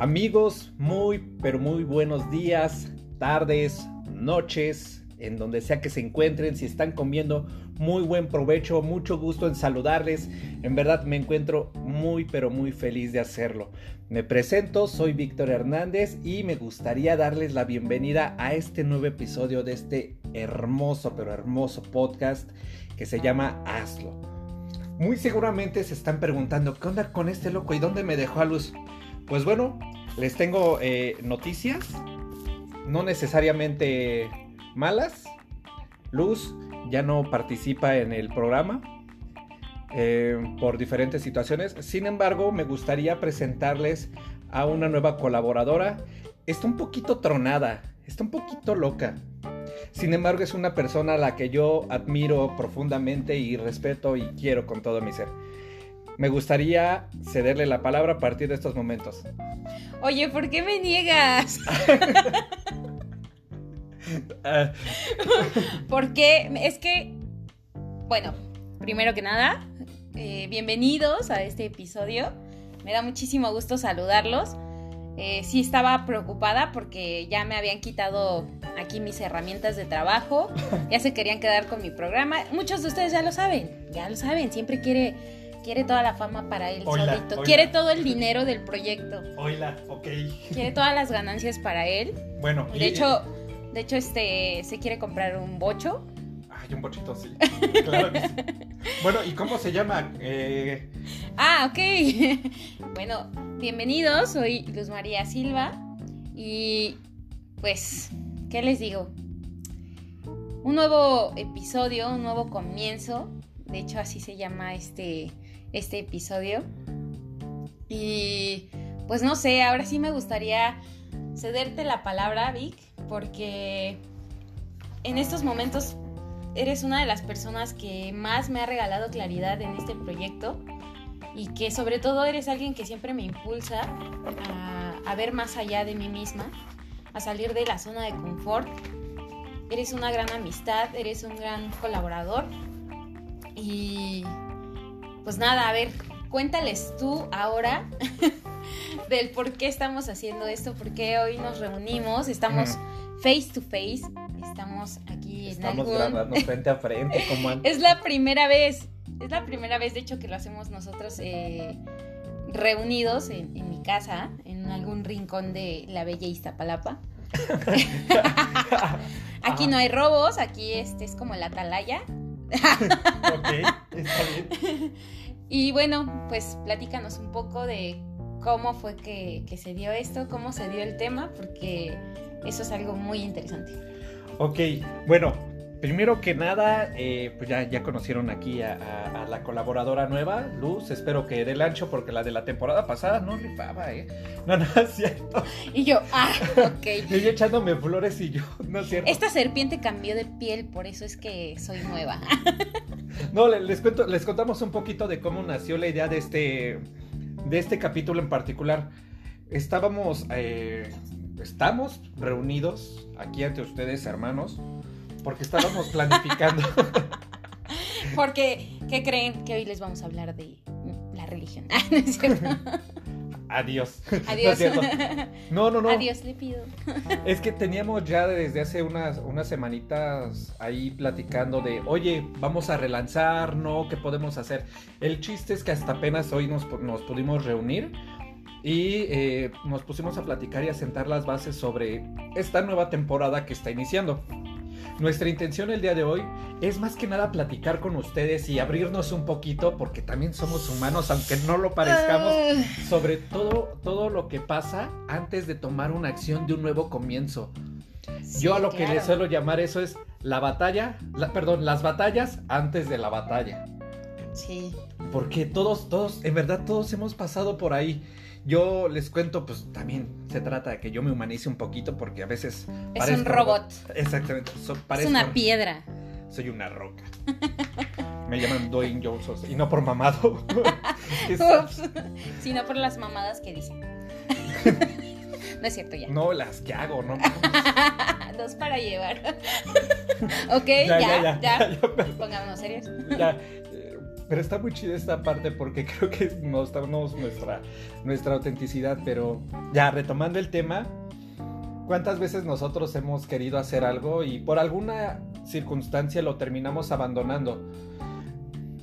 Amigos, muy, pero muy buenos días, tardes, noches, en donde sea que se encuentren, si están comiendo, muy buen provecho, mucho gusto en saludarles. En verdad me encuentro muy, pero muy feliz de hacerlo. Me presento, soy Víctor Hernández y me gustaría darles la bienvenida a este nuevo episodio de este hermoso, pero hermoso podcast que se llama Hazlo. Muy seguramente se están preguntando, ¿qué onda con este loco y dónde me dejó a luz? Pues bueno, les tengo eh, noticias, no necesariamente malas. Luz ya no participa en el programa eh, por diferentes situaciones. Sin embargo, me gustaría presentarles a una nueva colaboradora. Está un poquito tronada, está un poquito loca. Sin embargo, es una persona a la que yo admiro profundamente y respeto y quiero con todo mi ser me gustaría cederle la palabra a partir de estos momentos. Oye, ¿por qué me niegas? Porque es que, bueno, primero que nada, eh, bienvenidos a este episodio. Me da muchísimo gusto saludarlos. Eh, sí estaba preocupada porque ya me habían quitado aquí mis herramientas de trabajo, ya se querían quedar con mi programa. Muchos de ustedes ya lo saben, ya lo saben, siempre quiere Quiere toda la fama para él solito. Quiere todo el dinero del proyecto. Oila, ok. Quiere todas las ganancias para él. Bueno. De hecho, de hecho, este, se quiere comprar un bocho. Ay, un bochito, sí. Claro que sí. Bueno, ¿y cómo se llama? Eh... Ah, ok. bueno, bienvenidos. Soy Luz María Silva. Y pues, ¿qué les digo? Un nuevo episodio, un nuevo comienzo. De hecho, así se llama este, este episodio. Y pues no sé, ahora sí me gustaría cederte la palabra, Vic, porque en estos momentos eres una de las personas que más me ha regalado claridad en este proyecto y que sobre todo eres alguien que siempre me impulsa a, a, ver más allá de mí misma, a salir de la zona de confort. Eres una gran amistad, eres un gran colaborador y pues nada, a ver, cuéntales tú ahora del por qué estamos haciendo esto, por qué hoy nos reunimos, estamos face to face, estamos aquí estamos en grabando frente a frente, como antes. Es la primera vez, es la primera vez, de hecho, que lo hacemos nosotros eh, reunidos en, mi casa, en algún rincón de la bella Iztapalapa. aquí no hay robos, aquí este es como la atalaya. ok, está bien. Y bueno, pues platícanos un poco de cómo fue que, se dio esto, cómo se dio el tema, porque eso es algo muy interesante. Ok, bueno, primero que nada, eh, pues ya, ya conocieron aquí a, la colaboradora nueva, Luz. Espero que dé el ancho porque la de la temporada pasada no rifaba, ¿eh? No, no es cierto. Y yo, ah, ok. y yo echándome flores y yo, no es cierto. Esta serpiente cambió de piel, por eso es que soy nueva. no, les, cuento, les contamos un poquito de cómo nació la idea de este, de este capítulo en particular. Estábamos, eh, estamos reunidos aquí ante ustedes, hermanos, porque estábamos planificando. porque, ¿qué creen? Que hoy les vamos a hablar de la religión. Adiós. Adiós. No, no, no, Adiós, le pido. Es que teníamos ya desde hace unas, unas semanitas ahí platicando de, oye, vamos a relanzar, ¿no? ¿Qué podemos hacer? El chiste es que hasta apenas hoy nos, nos pudimos reunir y eh, nos pusimos a platicar y a sentar las bases sobre esta nueva temporada que está iniciando. Nuestra intención el día de hoy es más que nada platicar con ustedes y abrirnos un poquito, porque también somos humanos, aunque no lo parezcamos, ah. sobre todo, todo lo que pasa antes de tomar una acción de un nuevo comienzo. Yo a lo que le suelo llamar eso es la batalla, perdón, las batallas antes de la batalla. Sí. Porque todos, todos, en verdad todos hemos pasado por ahí. Yo les cuento, pues también se trata de que yo me humanice un poquito porque a veces... Es un robot. Exactamente. es una piedra. Soy una roca. me llaman Dwayne Johnson y no por mamado. Sino por las mamadas que dicen. no es cierto ya. No, las que hago, ¿no? Dos para llevar. ok, ya, ya, ya. ya, Pongámonos serios. Ya pero está muy chida esta parte porque creo que mostramos nuestra, nuestra autenticidad, pero ya retomando el tema, ¿cuántas veces nosotros hemos querido hacer algo y por alguna circunstancia lo terminamos abandonando?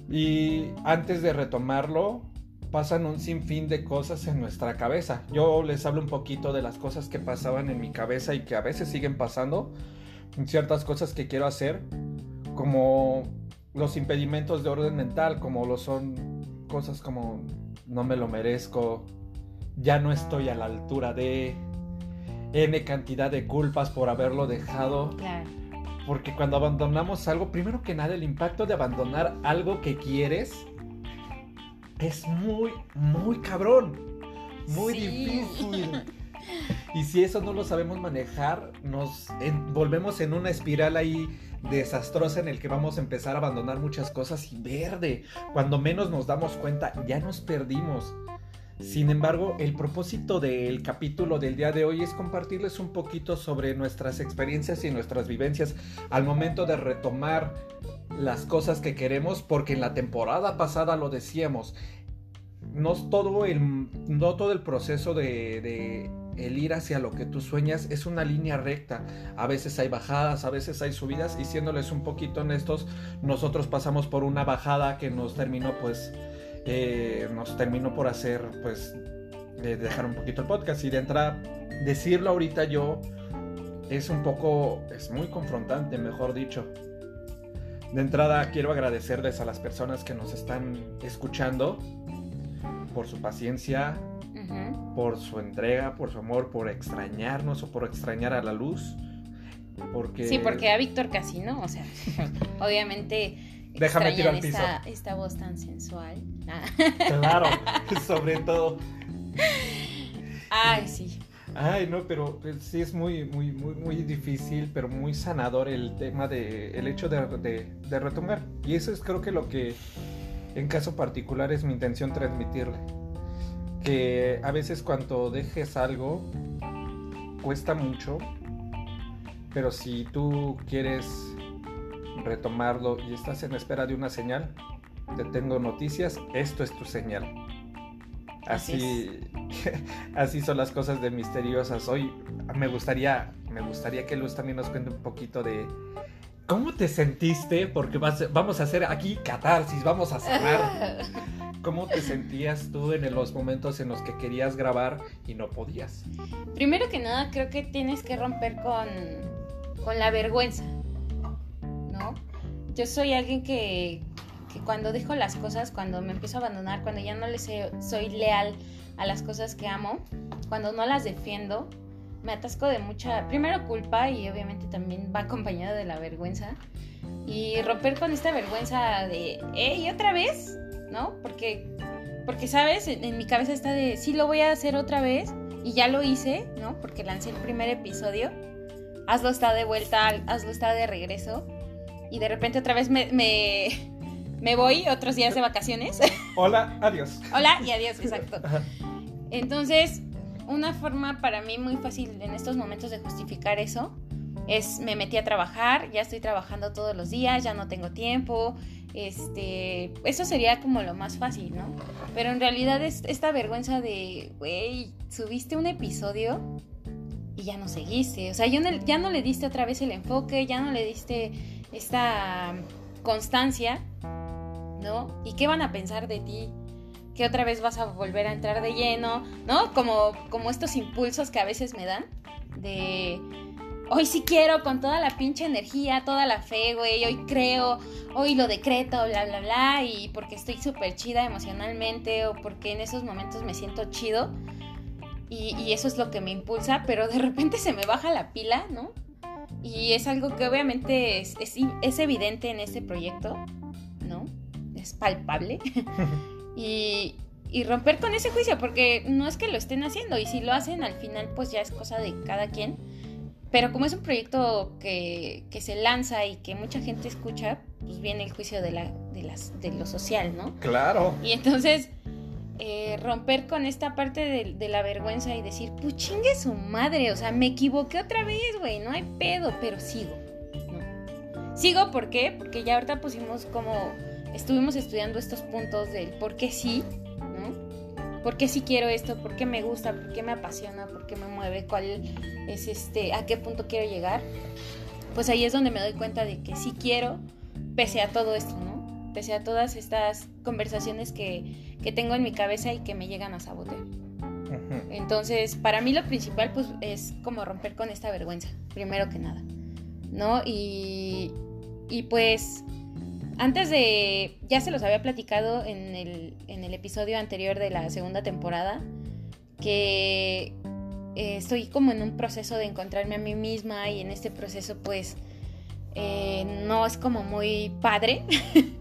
Y antes de retomarlo, pasan un sinfín de cosas en nuestra cabeza. Yo les hablo un poquito de las cosas que pasaban en mi cabeza y que a veces siguen pasando. Ciertas cosas que quiero hacer, como los impedimentos de orden mental, como lo son cosas como no me lo merezco, ya no estoy a la altura de N cantidad de culpas por haberlo dejado. Porque cuando abandonamos algo, primero que nada, el impacto de abandonar algo que quieres es muy, muy cabrón. Muy difícil. Y si eso no lo sabemos manejar, nos volvemos en una espiral ahí desastrosa en el que vamos a empezar a abandonar muchas cosas y verde. Cuando menos nos damos cuenta, ya nos perdimos. Sin embargo, el propósito del capítulo del día de hoy es compartirles un poquito sobre nuestras experiencias y nuestras vivencias al momento de retomar las cosas que queremos, porque en la temporada pasada lo decíamos, no todo el, no todo el proceso de, de el ir hacia lo que tú sueñas es una línea recta. A veces hay bajadas, a veces hay subidas y siéndoles un poquito honestos, nosotros pasamos por una bajada que nos terminó pues eh, nos terminó por hacer, pues, dejar un poquito el podcast. Y de entrada, decirlo ahorita yo es un poco, es muy confrontante, mejor dicho. De entrada, quiero agradecerles a las personas que nos están escuchando por su paciencia, por su entrega, por su amor, por extrañarnos o por extrañar a la luz. Porque... Sí, porque a Víctor casi no, o sea, obviamente Déjame tirar al piso. Esta, voz tan sensual. Claro, sobre todo. Ay, sí. Ay, no, pero pues, sí es muy, muy, muy, muy difícil, pero muy sanador el tema de el hecho de, de, retomar. Y eso es creo que lo que en caso particular es mi intención transmitirle. Que a veces cuando dejes algo cuesta mucho, pero si tú quieres retomarlo y estás en espera de una señal, te tengo noticias, esto es tu señal. Así, así, son las cosas de misteriosas. Hoy me gustaría, me gustaría que Luz también nos cuente un poquito de cómo te sentiste, porque vamos a hacer aquí catarsis, vamos a cerrar. ¿Cómo te sentías tú en los momentos en los que querías grabar y no podías? Primero que nada, creo que tienes que romper con, con la vergüenza. Yo soy alguien que, cuando dejo las cosas, cuando me empiezo a abandonar, cuando ya no le soy leal a las cosas que amo, cuando no las defiendo, me atasco de mucha, primero culpa y obviamente también va acompañado de la vergüenza. Y romper con esta vergüenza de, ¿y otra vez? ¿No? Porque, porque sabes, en, en mi cabeza está de, sí lo voy a hacer otra vez y ya lo hice, ¿no? Porque lancé el primer episodio. Hazlo está de vuelta, hazlo está de regreso y de repente otra vez me, me, voy otros días de vacaciones. Hola, adiós. Hola y adiós, exacto. Entonces, una forma para mí muy fácil en estos momentos de justificar eso es me metí a trabajar, ya estoy trabajando todos los días, ya no tengo tiempo. Este, eso sería como lo más fácil, ¿no? Pero en realidad es esta vergüenza de, güey, subiste un episodio y ya no seguiste. O sea, ya no le diste otra vez el enfoque, ya no le diste esta constancia, ¿no? ¿Y qué van a pensar de ti? Que otra vez vas a volver a entrar de lleno, ¿no? Como, como estos impulsos que a veces me dan de hoy sí quiero con toda la pinche energía, toda la fe, güey, hoy creo, hoy lo decreto, bla, bla, bla, y porque estoy súper chida emocionalmente o porque en esos momentos me siento chido y, eso es lo que me impulsa, pero de repente se me baja la pila, ¿no? Y es algo que obviamente es, es, evidente en este proyecto, ¿no? Es palpable. y, y romper con ese juicio, porque no es que lo estén haciendo, y si lo hacen al final, pues ya es cosa de cada quien. Pero como es un proyecto que, que se lanza y que mucha gente escucha, pues viene el juicio de, la, de, las, de lo social, ¿no? Claro. Y entonces eh, romper con esta parte de, la vergüenza y decir, pues chingue su madre, o sea, me equivoqué otra vez, güey, no hay pedo, pero sigo. Sigo, ¿por qué? Porque ya ahorita pusimos como estuvimos estudiando estos puntos del por qué sí, ¿no? ¿Por qué sí quiero esto? ¿Por qué me gusta? ¿Por qué me apasiona? ¿Por qué me mueve? ¿Cuál es este, a qué punto quiero llegar? Pues ahí es donde me doy cuenta de que sí quiero, pese a todo esto, ¿no? Pese a todas estas conversaciones que, que tengo en mi cabeza y que me llegan a sabotear. Entonces, para mí lo principal pues es como romper con esta vergüenza, primero que nada, ¿no? Y, y pues antes de, ya se los había platicado en el, en el episodio anterior de la segunda temporada, que eh, estoy como en un proceso de encontrarme a mí misma y en este proceso pues eh, no es como muy padre.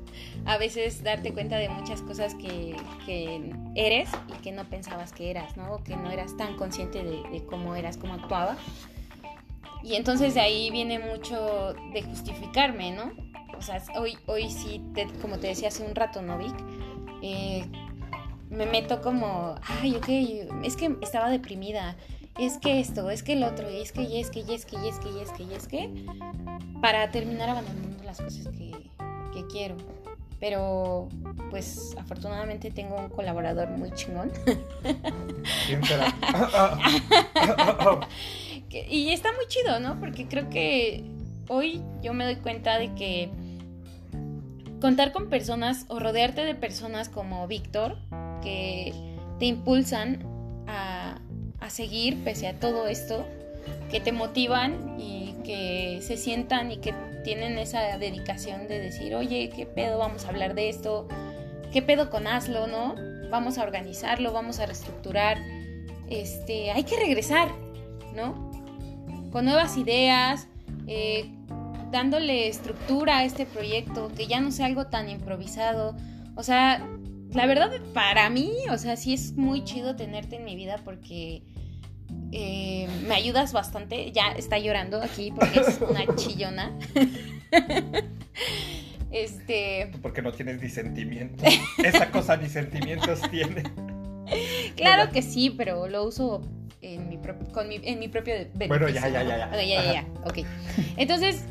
a veces darte cuenta de muchas cosas que, eres y que no pensabas que eras, ¿no? O que no eras tan consciente de cómo eras, cómo actuaba. Y entonces de ahí viene mucho de justificarme, ¿no? O sea, hoy, hoy sí, te, como te decía hace un rato, ¿no, Vic? Eh, me meto como, ay, ok, es que estaba deprimida, es que esto, es que el otro, y es que, y es que, y es que, y es que, y es que, y es que, para terminar abandonando las cosas que, que quiero. Pero, pues, afortunadamente tengo un colaborador muy chingón. ¿Quién será? y está muy chido, ¿no? Porque creo que hoy yo me doy cuenta de que contar con personas o rodearte de personas como Víctor, que te impulsan a, a, seguir pese a todo esto, que te motivan y que se sientan y que tienen esa dedicación de decir, oye, ¿qué pedo? Vamos a hablar de esto, ¿qué pedo con Hazlo, no? Vamos a organizarlo, vamos a reestructurar, este, hay que regresar, ¿no? Con nuevas ideas, eh, dándole estructura a este proyecto, que ya no sea algo tan improvisado. O sea, la verdad para mí, o sea, sí es muy chido tenerte en mi vida porque eh, me ayudas bastante. Ya está llorando aquí porque es una chillona. este... Porque no tienes ni sentimientos. Esa cosa ni sentimientos tiene. Claro que sí, pero lo uso en mi, con mi, en mi propio beneficio. Bueno, ya, ya, ya, ya. Okay, ya, ya, ya. Ok. Entonces,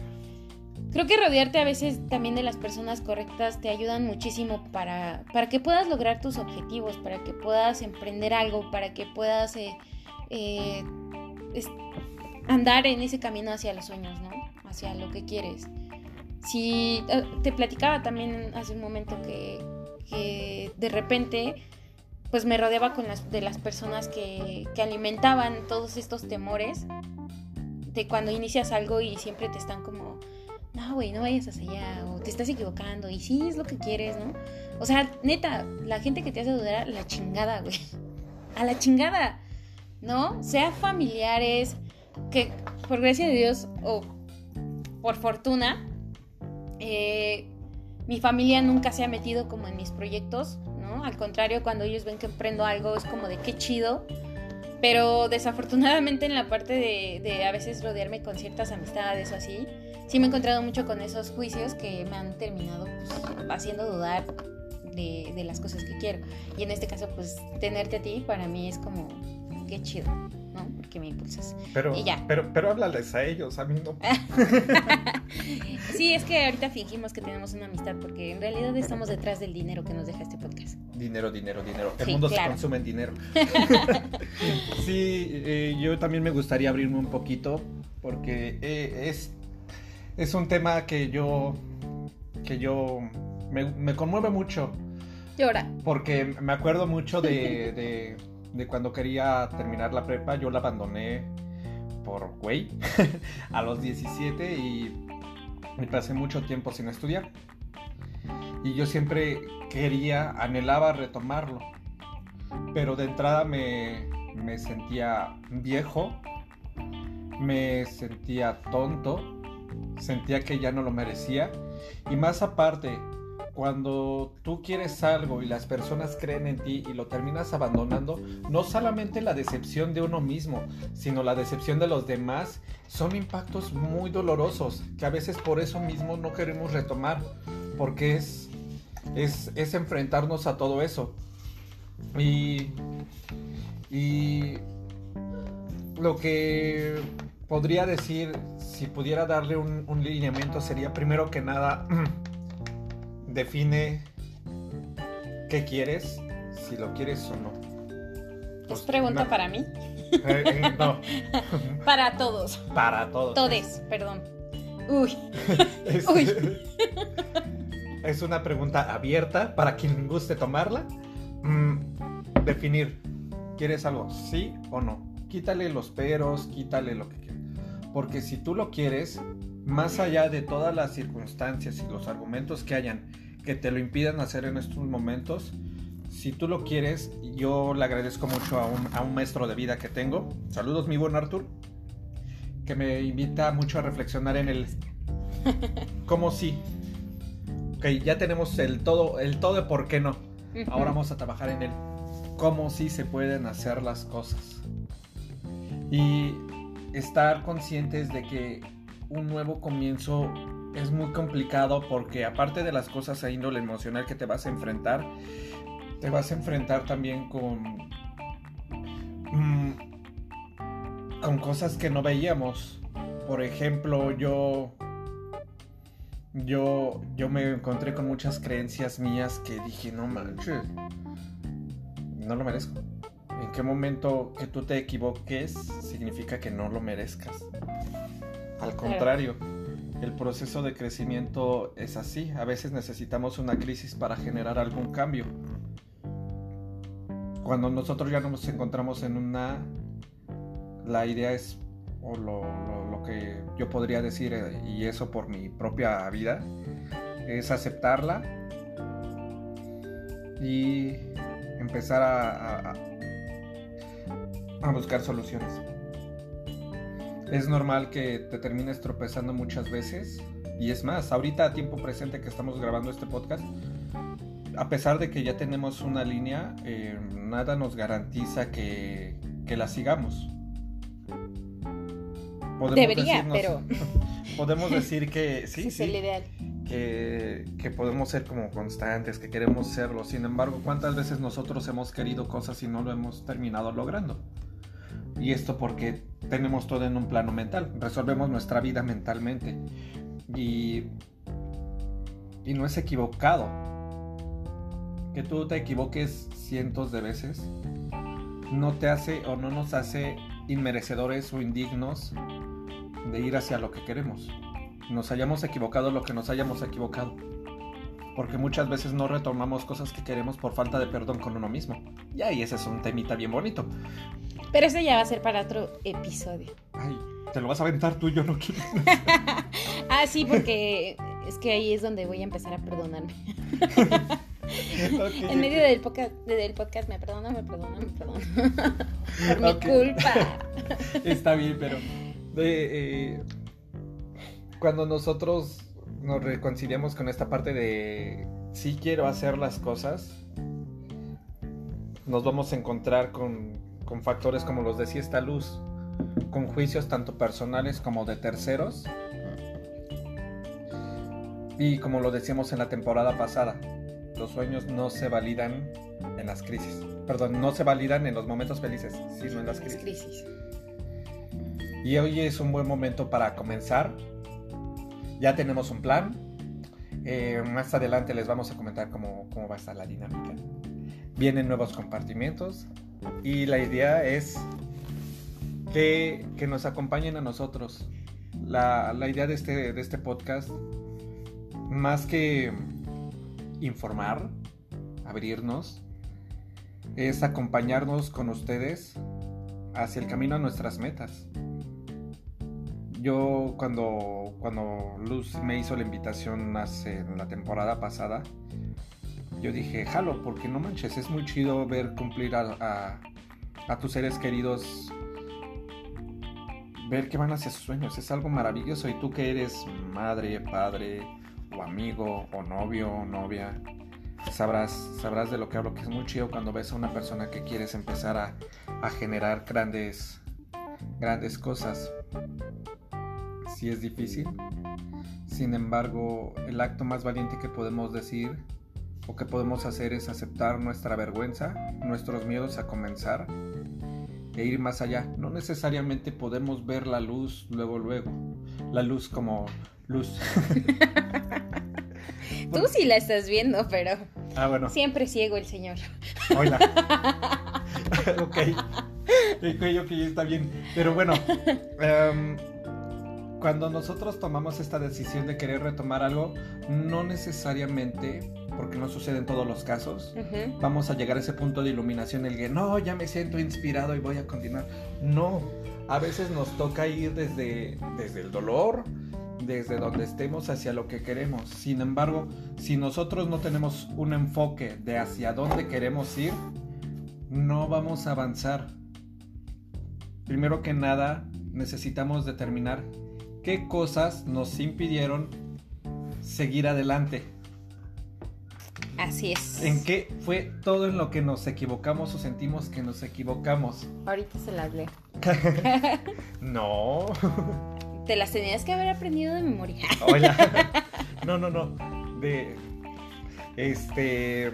creo que rodearte a veces también de las personas correctas te ayudan muchísimo para, para que puedas lograr tus objetivos, para que puedas emprender algo, para que puedas eh, eh, andar en ese camino hacia los sueños, ¿no? Hacia lo que quieres. Si eh, te platicaba también hace un momento que, de repente pues me rodeaba con las, de las personas que, que alimentaban todos estos temores de cuando inicias algo y siempre te están como, no, güey, no vayas hacia allá, o te estás equivocando, y sí es lo que quieres, ¿no? O sea, neta, la gente que te hace dudar, la chingada, güey. A la chingada, ¿no? Sea familiares, que por gracia de Dios, o por fortuna, eh, mi familia nunca se ha metido como en mis proyectos, al contrario, cuando ellos ven que emprendo algo es como de qué chido. Pero desafortunadamente en la parte de, a veces rodearme con ciertas amistades o así, sí me he encontrado mucho con esos juicios que me han terminado pues, haciendo dudar de, de, las cosas que quiero. Y en este caso, pues tenerte a ti para mí es como, qué chido. ¿no? Porque me impulsas. Pero, y ya. pero, pero háblales a ellos, a mí no. sí, es que ahorita fingimos que tenemos una amistad porque en realidad estamos detrás del dinero que nos deja este podcast. Dinero, dinero, dinero. El mundo se consume en dinero. sí, eh, yo también me gustaría abrirme un poquito porque eh, es, es un tema que yo, que yo me, me conmueve mucho. Llora. Porque me acuerdo mucho de de cuando quería terminar la prepa, yo la abandoné por güey a los 17 y me pasé mucho tiempo sin estudiar. Y yo siempre quería, anhelaba retomarlo. Pero de entrada me, me sentía viejo, me sentía tonto, sentía que ya no lo merecía. Y más aparte, cuando tú quieres algo y las personas creen en ti y lo terminas abandonando, no solamente la decepción de uno mismo, sino la decepción de los demás, son impactos muy dolorosos que a veces por eso mismo no queremos retomar, porque es, es, es enfrentarnos a todo eso. Y, y lo que podría decir, si pudiera darle un, un lineamiento, sería primero que nada define qué quieres, si lo quieres o no. ¿Es Pues, pregunta para mí? Eh, eh, no, Para todos. para todos. Todes, perdón. Uy, Es, Uy. es una pregunta abierta para quien guste tomarla. Mm, definir, ¿quieres algo? ¿Sí o no? Quítale los peros, quítale lo que quieras. Porque si tú lo quieres, más allá de todas las circunstancias y los argumentos que hayan que te lo impidan hacer en estos momentos, si tú lo quieres, yo le agradezco mucho a un, a un maestro de vida que tengo. Saludos, mi buen Artur. Que me invita mucho a reflexionar en el cómo sí. Ok, ya tenemos el todo, el todo de por qué no. Ahora vamos a trabajar en el cómo sí se pueden hacer las cosas. Y estar conscientes de que un nuevo comienzo es muy complicado porque aparte de las cosas a índole emocional que te vas a enfrentar, te vas a enfrentar también con mm, con cosas que no veíamos. Por ejemplo, yo yo yo me encontré con muchas creencias mías que dije, "No manches. No lo merezco." ¿En qué momento que tú te equivoques significa que no lo merezcas? Al contrario, el proceso de crecimiento es así. A veces necesitamos una crisis para generar algún cambio. Cuando nosotros ya nos encontramos en una... La idea es, o lo, que yo podría decir, eh, y eso por mi propia vida, es aceptarla y empezar a- a buscar soluciones. Es normal que te termines tropezando muchas veces. Y es más, ahorita a tiempo presente que estamos grabando este podcast, a pesar de que ya tenemos una línea, eh, nada nos garantiza que, que la sigamos. Podemos Debería, decirnos- pero Podemos decir que sí, es sí, el ideal. que, que podemos ser como constantes, que queremos serlo. Sin embargo, ¿cuántas veces nosotros hemos querido cosas y no lo hemos terminado logrando? Y esto porque tenemos todo en un plano mental, resolvemos nuestra vida mentalmente. Y, y no es equivocado. Que tú te equivoques cientos de veces no te hace o no nos hace inmerecedores o indignos de ir hacia lo que queremos nos hayamos equivocado lo que nos hayamos equivocado. Porque muchas veces no retomamos cosas que queremos por falta de perdón con uno mismo. Y ahí ese es un temita bien bonito. Pero ese ya va a ser para otro episodio. Ay, te lo vas a aventar tú, yo no quiero. Ah, sí, porque es que ahí es donde voy a empezar a perdonarme. En medio del podcast, del podcast me perdono, me perdono, me perdono. Por mi culpa. Está bien, pero eh, cuando nosotros nos reconciliamos con esta parte de si quiero hacer las cosas, nos vamos a encontrar con, con factores como los decía esta luz, con juicios tanto personales como de terceros. Y como lo decíamos en la temporada pasada, los sueños no se validan en las crisis. Perdón, no se validan en los momentos felices, sino en las Las crisis. crisis. Y hoy es un buen momento para comenzar. Ya tenemos un plan. Eh, más adelante les vamos a comentar cómo, cómo va a estar la dinámica. Vienen nuevos compartimentos. Y la idea es que, que nos acompañen a nosotros. La, la idea de este, de este podcast, más que informar, abrirnos, es acompañarnos con ustedes hacia el camino a nuestras metas. Yo cuando, cuando Luz me hizo la invitación hace la temporada pasada, yo dije, jalo, porque no manches, es muy chido ver cumplir a tus seres queridos, ver que van hacia sus sueños, es algo maravilloso. Y tú que eres madre, padre, o amigo, o novio, o novia, sabrás, sabrás de lo que hablo, que es muy chido cuando ves a una persona que quieres empezar a, a generar grandes, grandes cosas. Sí es difícil. Sin embargo, el acto más valiente que podemos decir o que podemos hacer es aceptar nuestra vergüenza, nuestros miedos a comenzar e ir más allá. No necesariamente podemos ver la luz luego, luego. La luz como luz. Tú sí la estás viendo, pero Ah, bueno. siempre ciego el señor. Hola. ok. Ok, está bien. Pero bueno, em, cuando nosotros tomamos esta decisión de querer retomar algo, no necesariamente, porque no sucede en todos los casos, Ujú. vamos a llegar a ese punto de iluminación en el que no, ya me siento inspirado y voy a continuar. No, a veces nos toca ir desde, desde el dolor, desde donde estemos hacia lo que queremos. Sin embargo, si nosotros no tenemos un enfoque de hacia dónde queremos ir, no vamos a avanzar. Primero que nada, necesitamos determinar qué cosas nos impidieron seguir adelante. Así es. ¿En qué fue todo en lo que nos equivocamos o sentimos que nos equivocamos? Ahorita se las leo. No. Te las tenías que haber aprendido de memoria. Hola. No, no, no. De. Este.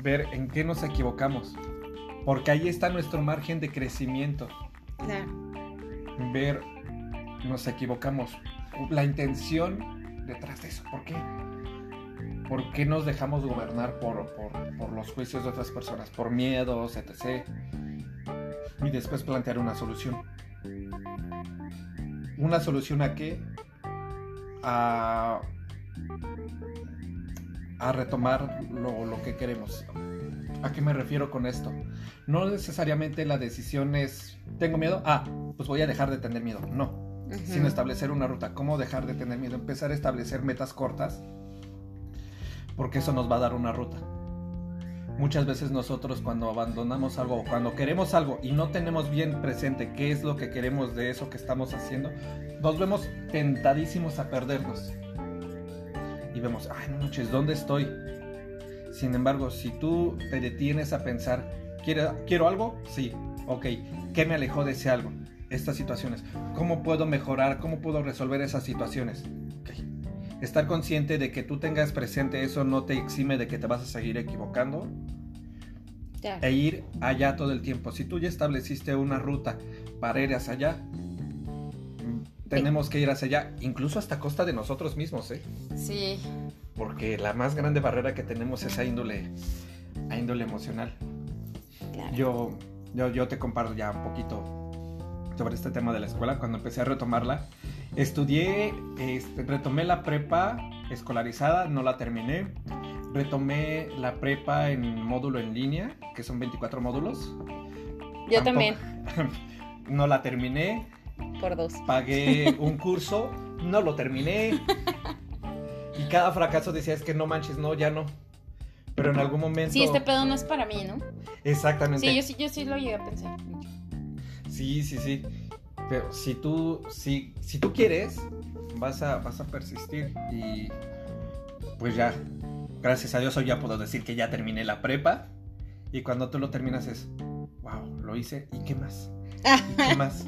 Ver en qué nos equivocamos. Porque ahí está nuestro margen de crecimiento. Claro. Ver. Nos equivocamos. La intención detrás de eso. ¿Por qué? ¿Por qué nos dejamos gobernar por, por, los juicios de otras personas? Por miedos, etc. Y después plantear una solución. ¿Una solución a qué? A, a retomar lo, lo que queremos. ¿A qué me refiero con esto? No necesariamente la decisión es, ¿tengo miedo? Ah, pues voy a dejar de tener miedo. No, Ujú. sino establecer una ruta. ¿Cómo dejar de tener miedo? Empezar a establecer metas cortas, porque eso nos va a dar una ruta. Muchas veces nosotros cuando abandonamos algo o cuando queremos algo y no tenemos bien presente qué es lo que queremos de eso que estamos haciendo, nos vemos tentadísimos a perdernos. Y vemos, ay, no manches, ¿dónde estoy? Sin embargo, si tú te detienes a pensar, ¿quiero, ¿quiero algo? Sí, ok. ¿Qué me alejó de ese algo? Estas situaciones. ¿Cómo puedo mejorar? ¿Cómo puedo resolver esas situaciones? Estar consciente de que tú tengas presente eso no te exime de que te vas a seguir equivocando e ir allá todo el tiempo. Si tú ya estableciste una ruta para ir hacia allá, mm, tenemos que ir hacia allá, incluso hasta costa de nosotros mismos, ¿eh? Sí. Porque la más grande barrera que tenemos es a índole, a índole emocional. Claro. Yo, yo, yo te comparto ya un poquito sobre este tema de la escuela. Cuando empecé a retomarla, estudié, este, retomé la prepa escolarizada, no la terminé. Retomé la prepa en módulo en línea, que son 24 módulos. Yo Tampoco- también, no la terminé. por dos. Pagué un curso, no lo terminé. Y cada fracaso decía, es que no manches, no, ya no. Pero en algún momento... Sí, este pedo no es para mí, ¿no? Exactamente. Sí, yo sí, yo sí lo llegué a pensar. Sí, sí, sí. Pero si tú, si, si tú quieres, vas a, vas a persistir. Y pues ya, gracias a Dios hoy ya puedo decir que ya terminé la prepa. Y cuando tú lo terminas es, wow, lo hice. ¿Y qué más? ¿Y qué más?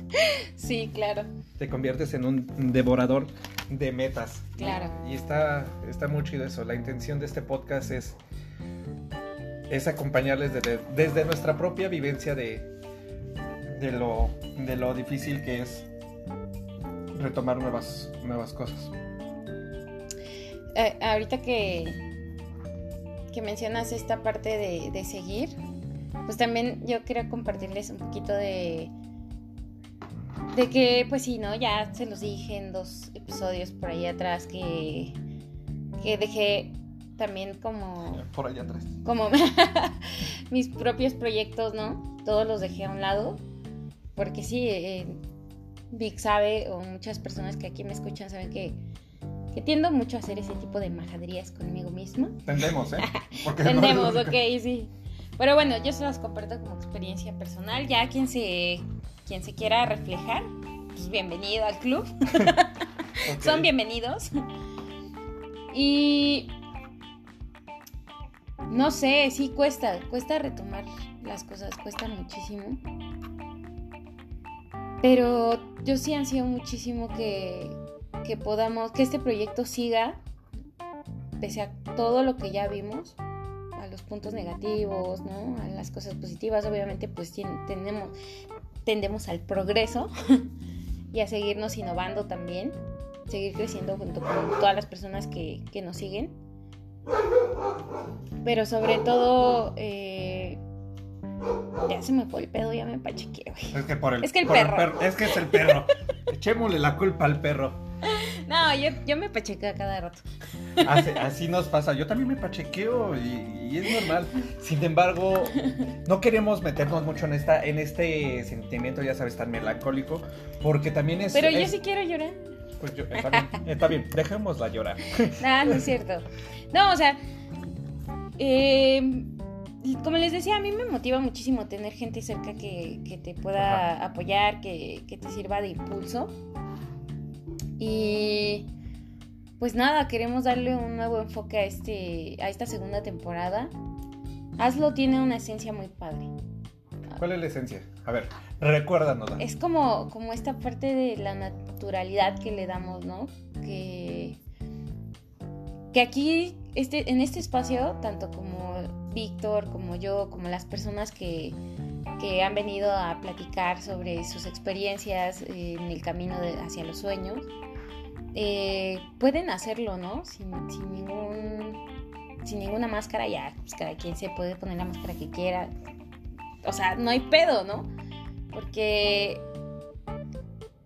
Sí, claro. Te conviertes en un devorador de metas. Claro. Y está, está muy chido eso. La intención de este podcast es, es acompañarles desde, desde nuestra propia vivencia de, de, lo, de lo difícil que es retomar nuevas, nuevas cosas. Eh, ahorita que, que mencionas esta parte de, de seguir, pues también yo quería compartirles un poquito de, de que, pues sí, ¿no? Ya se los dije en dos episodios por ahí atrás que, que dejé también como Por allá atrás. como mis propios proyectos, ¿no? Todos los dejé a un lado. Porque sí, eh, Vic sabe, o muchas personas que aquí me escuchan saben que, que tiendo mucho a hacer ese tipo de majaderías conmigo misma. Tendemos, ¿eh? Tendemos, ok, sí. Pero bueno, yo se las comparto como experiencia personal. Ya quien se, quien se quiera reflejar, pues bienvenido al club. Son bienvenidos. Y no sé, sí cuesta, cuesta retomar las cosas, cuesta muchísimo. Pero yo sí ansío muchísimo que, que podamos, que este proyecto siga, pese a todo lo que ya vimos, a los puntos negativos, ¿no? A las cosas positivas, obviamente pues tenemos, tendemos al progreso y a seguirnos innovando también seguir creciendo junto con todas las personas que, que nos siguen. Pero sobre todo, eh, ya se me fue el pedo, ya me pachequé, güey. Es que por el, Es que el perro. Es que es el perro. Echémosle la culpa al perro. No, yo, yo me pachequeo a cada rato. Así, así nos pasa. Yo también me pachequeo y, y es normal. Sin embargo, no queremos meternos mucho en esta, en este sentimiento, ya sabes, tan melancólico, porque también es. Pero yo sí quiero llorar. Pues yo, está bien, está bien, dejémosla llorar. Ah, no es cierto. No, o sea, eh, como les decía, a mí me motiva muchísimo tener gente cerca que, que te pueda apoyar, que, que te sirva de impulso. Y pues nada, queremos darle un nuevo enfoque a, este, a esta segunda temporada. Hazlo tiene una esencia muy padre. ¿Cuál es la esencia? A ver, recuérdanos. Es como, como esta parte de la naturalidad que le damos, ¿no? Que, que aquí, este, en este espacio, tanto como Víctor, como yo, como las personas que, han venido a platicar sobre sus experiencias en el camino de- hacia los sueños, eh, pueden hacerlo, ¿no? Sin, sin ningún, sin ninguna máscara, ya, pues cada quien se puede poner la máscara que quiera. O sea, no hay pedo, ¿no? Porque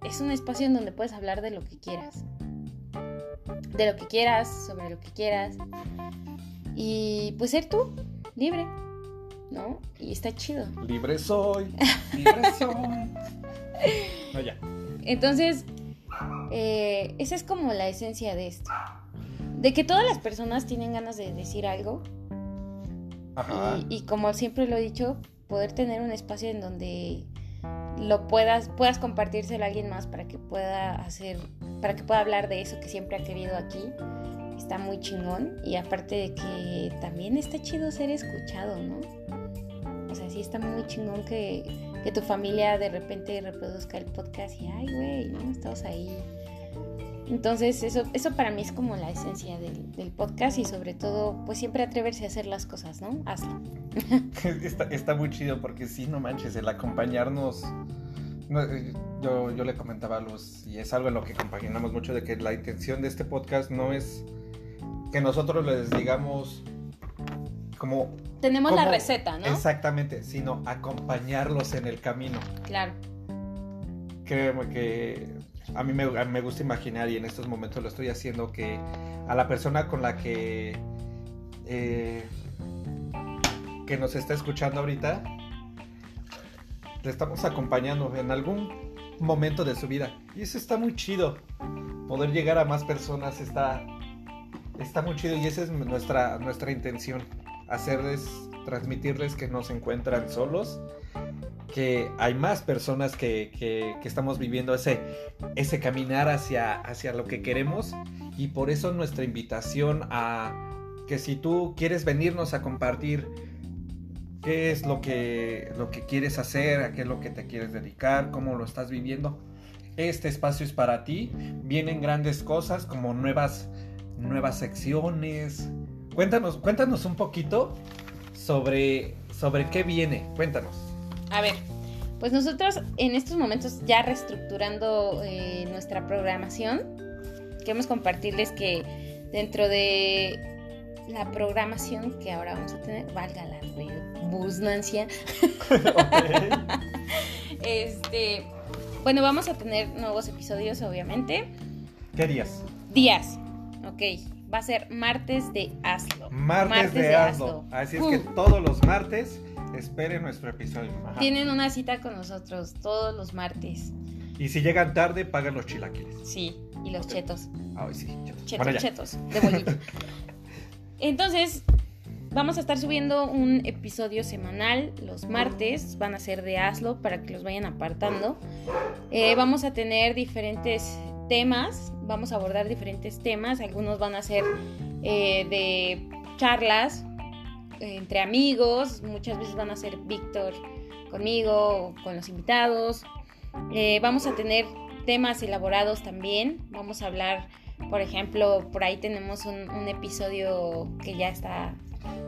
es un espacio en donde puedes hablar de lo que quieras. De lo que quieras, sobre lo que quieras. Y pues ser tú, libre, ¿no? Y está chido. Libre soy, libre soy. No, ya. Entonces, eh, esa es como la esencia de esto. De que todas las personas tienen ganas de decir algo. Ajá. Y, y como siempre lo he dicho, poder tener un espacio en donde lo puedas, puedas compartírselo a alguien más para que pueda hacer, para que pueda hablar de eso que siempre ha querido aquí. Está muy chingón. Y aparte de que también está chido ser escuchado, ¿no? O sea, sí está muy chingón que, que tu familia de repente reproduzca el podcast y, ay, güey, ¿no? Estamos ahí. Entonces, eso, eso para mí es como la esencia del, del podcast y sobre todo, pues siempre atreverse a hacer las cosas, ¿no? Hazlo. Está, está muy chido porque sí, no manches, el acompañarnos. no, eh, yo, yo le comentaba a Luz, y es algo en lo que compaginamos mucho, de que la intención de este podcast no es que nosotros les digamos como Tenemos la receta, ¿no? exactamente, sino acompañarlos en el camino. Claro. Créeme que a mí me, gusta imaginar y en estos momentos lo estoy haciendo que a la persona con la que eh, que nos está escuchando ahorita le estamos acompañando en algún momento de su vida. Y eso está muy chido poder llegar a más personas está está muy chido y esa es nuestra nuestra intención hacerles transmitirles que no se encuentran solos que hay más personas que, que- estamos viviendo ese, ese caminar hacia, hacia lo que queremos y por eso nuestra invitación a que si tú quieres venirnos a compartir qué es lo que, lo que quieres hacer, a qué es lo que te quieres dedicar, cómo lo estás viviendo, este espacio es para ti. Vienen grandes cosas como nuevas, nuevas secciones. Cuéntanos, cuéntanos un poquito sobre, sobre qué viene. Cuéntanos. A ver, pues nosotros en estos momentos ya reestructurando eh, nuestra programación, queremos compartirles que dentro de la programación que ahora vamos a tener, valga la redundancia, este, bueno, vamos a tener nuevos episodios, obviamente. ¿Qué días? Días, ok, va a ser martes de Hazlo. Martes, de, Hazlo. Así es que todos los martes esperen nuestro episodio. Ajá. Tienen una cita con nosotros todos los martes, Y si llegan tarde, pagan los chilaquiles. sí, y los chetos. Ay, sí, chetos. Chetos, Bueno, ya. chetos, de bolillo. Entonces, vamos a estar subiendo un episodio semanal los martes. Van a ser de Hazlo para que los vayan apartando. Eh, vamos a tener diferentes temas. Vamos a abordar diferentes temas. Algunos van a ser eh, de charlas entre amigos. Muchas veces van a ser Víctor conmigo o con los invitados. Eh, vamos a tener temas elaborados también. Vamos a hablar, por ejemplo, por ahí tenemos un, un episodio que ya está.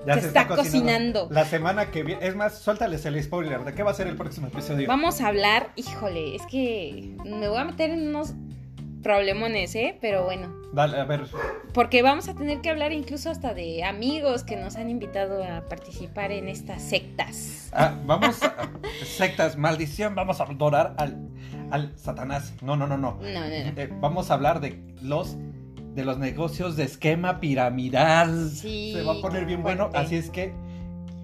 Ya se está cocinando. La semana que viene. Es más, suéltales el spoiler. ¿De qué va a ser el próximo episodio? Vamos a hablar, híjole, es que me voy a meter en unos problemones, ¿eh? Pero bueno. Dale, a ver. Porque vamos a tener que hablar incluso hasta de amigos que nos han invitado a participar en estas sectas. Ah, vamos a. sectas, maldición, vamos a adorar al, al Satanás. No, no, no, no. No, no, no. Eh, vamos a hablar de los de los negocios de esquema piramidal. Sí, Se va a poner bien bueno, así es que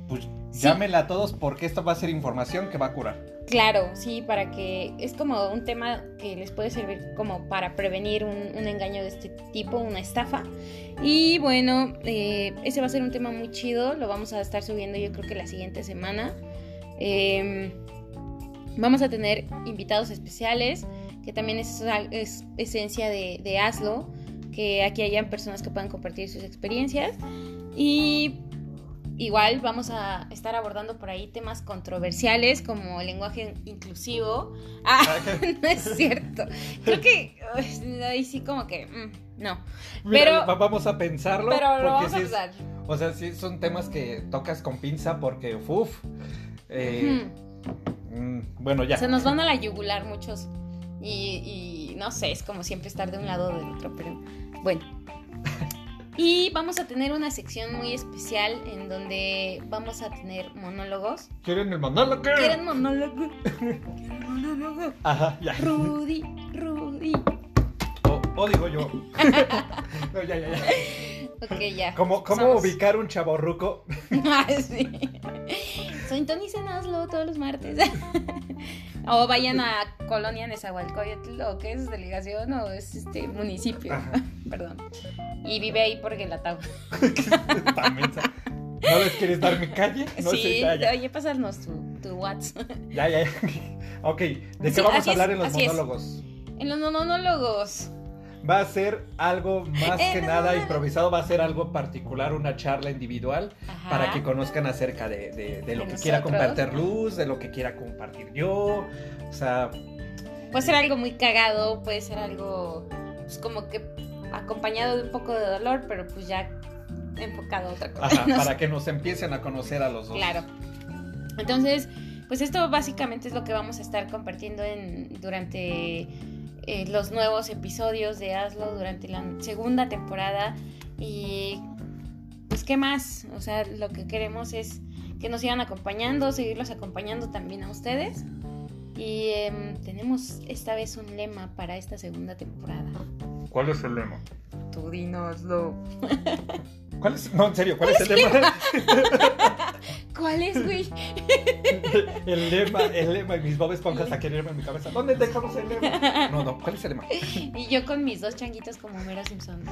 pues Sí. llámenla a todos porque esto va a ser información que va a curar. Claro, sí, para que es como un tema que les puede servir como para prevenir un, engaño de este tipo, una estafa. Y bueno, eh, ese va a ser un tema muy chido, lo vamos a estar subiendo yo creo que la siguiente semana. Eh, vamos a tener invitados especiales, que también es, es esencia de, de Hazlo, que aquí hayan personas que puedan compartir sus experiencias. Y Igual vamos a estar abordando por ahí temas controversiales como el lenguaje inclusivo. Ah, no es cierto. Creo que ahí sí como que mm, no. Mira, Pero- va- vamos a pensarlo Pero lo vamos a es- usar. o sea, sí son temas que tocas con pinza porque uff. eh, mm, bueno, ya. Se nos van a la yugular muchos. Y, y no sé, es como siempre estar de un lado o del otro, pero bueno. Y vamos a tener una sección muy especial en donde vamos a tener monólogos. ¿Quieren el monólogo? ¿Quieren monólogo? ¿Quieren monólogo? Ajá, ya. Rudy, Rudy. O, o digo yo. no, ya, ya, ya. Ok, ya. ¿Cómo, cómo Somos- ubicar un chaborruco? Ah, sí. Sintonicen Hazlo todos los martes. o vayan a Colonia Nezahualcóyotl, o qué es delegación, o es este municipio. Ajá. Perdón. Y vive ahí por Guelatao. Tan mensa. ¿No les quieres dar mi calle? No sí, sé, ya, ya. oye, pasarnos tu, tu WhatsApp. Ya, ya, ya. Ok, ¿de qué Sí, vamos a hablar es, en los es. monólogos? En los monólogos. Va a ser algo más Eh, que no, nada no, no. improvisado, va a ser algo particular, una charla individual Ajá. para que conozcan acerca de, de- de lo De que quiera compartir Luz, de lo que quiera compartir yo. O sea, Puede ser algo muy cagado, puede ser algo pues, como que acompañado de un poco de dolor, pero pues ya enfocado a otra cosa. ajá, No sé. para que nos empiecen a conocer a los dos. Claro. Entonces, pues esto básicamente es lo que vamos a estar compartiendo en, durante eh, los nuevos episodios de Hazlo, durante la segunda temporada. Y pues, ¿qué más? O sea, lo que queremos es que nos sigan acompañando, seguirlos acompañando también a ustedes. Y em, tenemos esta vez un lema para esta segunda temporada. ¿Cuál es el lema? Tú dinoslo. ¿Cuál es? No, en serio, ¿cuál, es el lema? ¿Cuál es, güey? el lema, el lema, y mis Bob Esponjas aquí el lema en mi cabeza. ¿Dónde dejamos el lema? No, no, ¿cuál es el lema? Y yo con mis dos changuitos como Homero Simpson.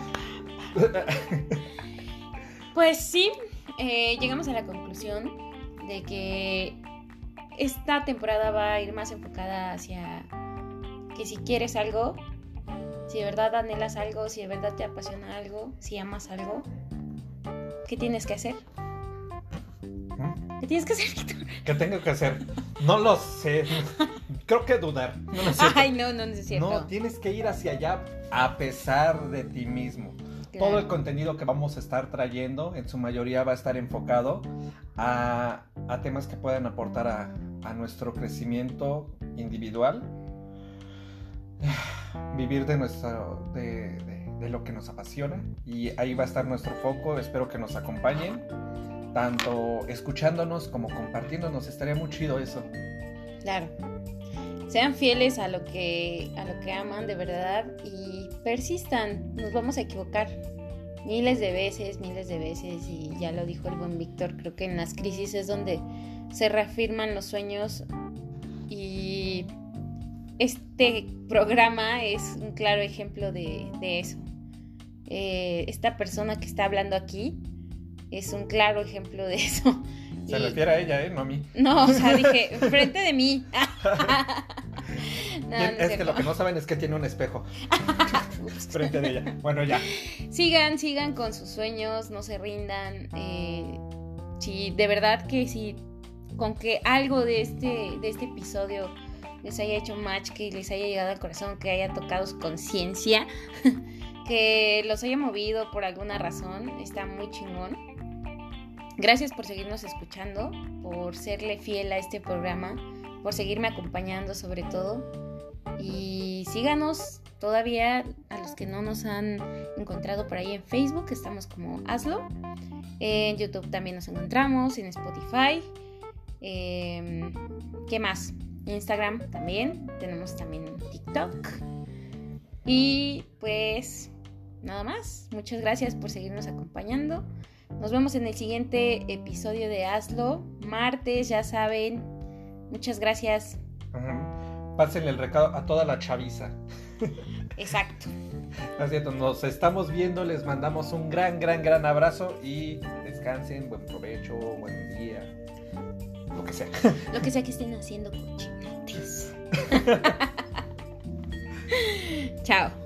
Pues sí, eh, llegamos a la conclusión de que esta temporada va a ir más enfocada hacia que si quieres algo, si de verdad anhelas algo, si de verdad te apasiona algo, si amas algo, ¿qué tienes que hacer? ¿Qué tienes que hacer, Víctor? ¿Qué tengo que hacer? No lo sé. Creo que dudar. No lo sé. Ay, no, no, no es cierto. No, tienes que ir hacia allá a pesar de ti mismo. Claro. Todo el contenido que vamos a estar trayendo, en su mayoría va a estar enfocado a, a temas que puedan aportar a, a nuestro crecimiento individual, vivir de, nuestro, de, de- lo que nos apasiona y ahí va a estar nuestro foco. Espero que nos acompañen, tanto escuchándonos como compartiéndonos. Estaría muy chido eso. Claro. Sean fieles a lo que a lo que aman de verdad y persistan. Nos vamos a equivocar miles de veces, miles de veces y ya lo dijo el buen Víctor, creo que en las crisis es donde se reafirman los sueños y este programa es un claro ejemplo de, de eso. Eh, esta persona que está hablando aquí es un claro ejemplo de eso. Se Y- refiere a ella, ¿eh? No a mí. no, o sea, dije, frente de mí. No, no es que lo que no saben es que tiene un espejo frente de ella. Bueno, ya. Sigan, sigan con sus sueños, no se rindan. eh, si de verdad que si con que algo de este, de este episodio les haya hecho match, que les haya llegado al corazón, que haya tocado su conciencia, que los haya movido por alguna razón, está muy chingón. Gracias por seguirnos escuchando, por serle fiel a este programa, por seguirme acompañando sobre todo. Y síganos todavía a los que no nos han encontrado por ahí en Facebook, estamos como Hazlo. En YouTube también nos encontramos, en Spotify. Em, ¿Qué más? Instagram también. Tenemos también TikTok. Y pues nada más. Muchas gracias por seguirnos acompañando. Nos vemos en el siguiente episodio de Hazlo. Martes, ya saben. Muchas gracias. Pásenle el recado a toda la chaviza. Exacto. Así es, nos estamos viendo, les mandamos un gran, gran, gran abrazo y descansen, buen provecho, buen día, que sea. Lo que sea que estén haciendo, cochinates. Chao.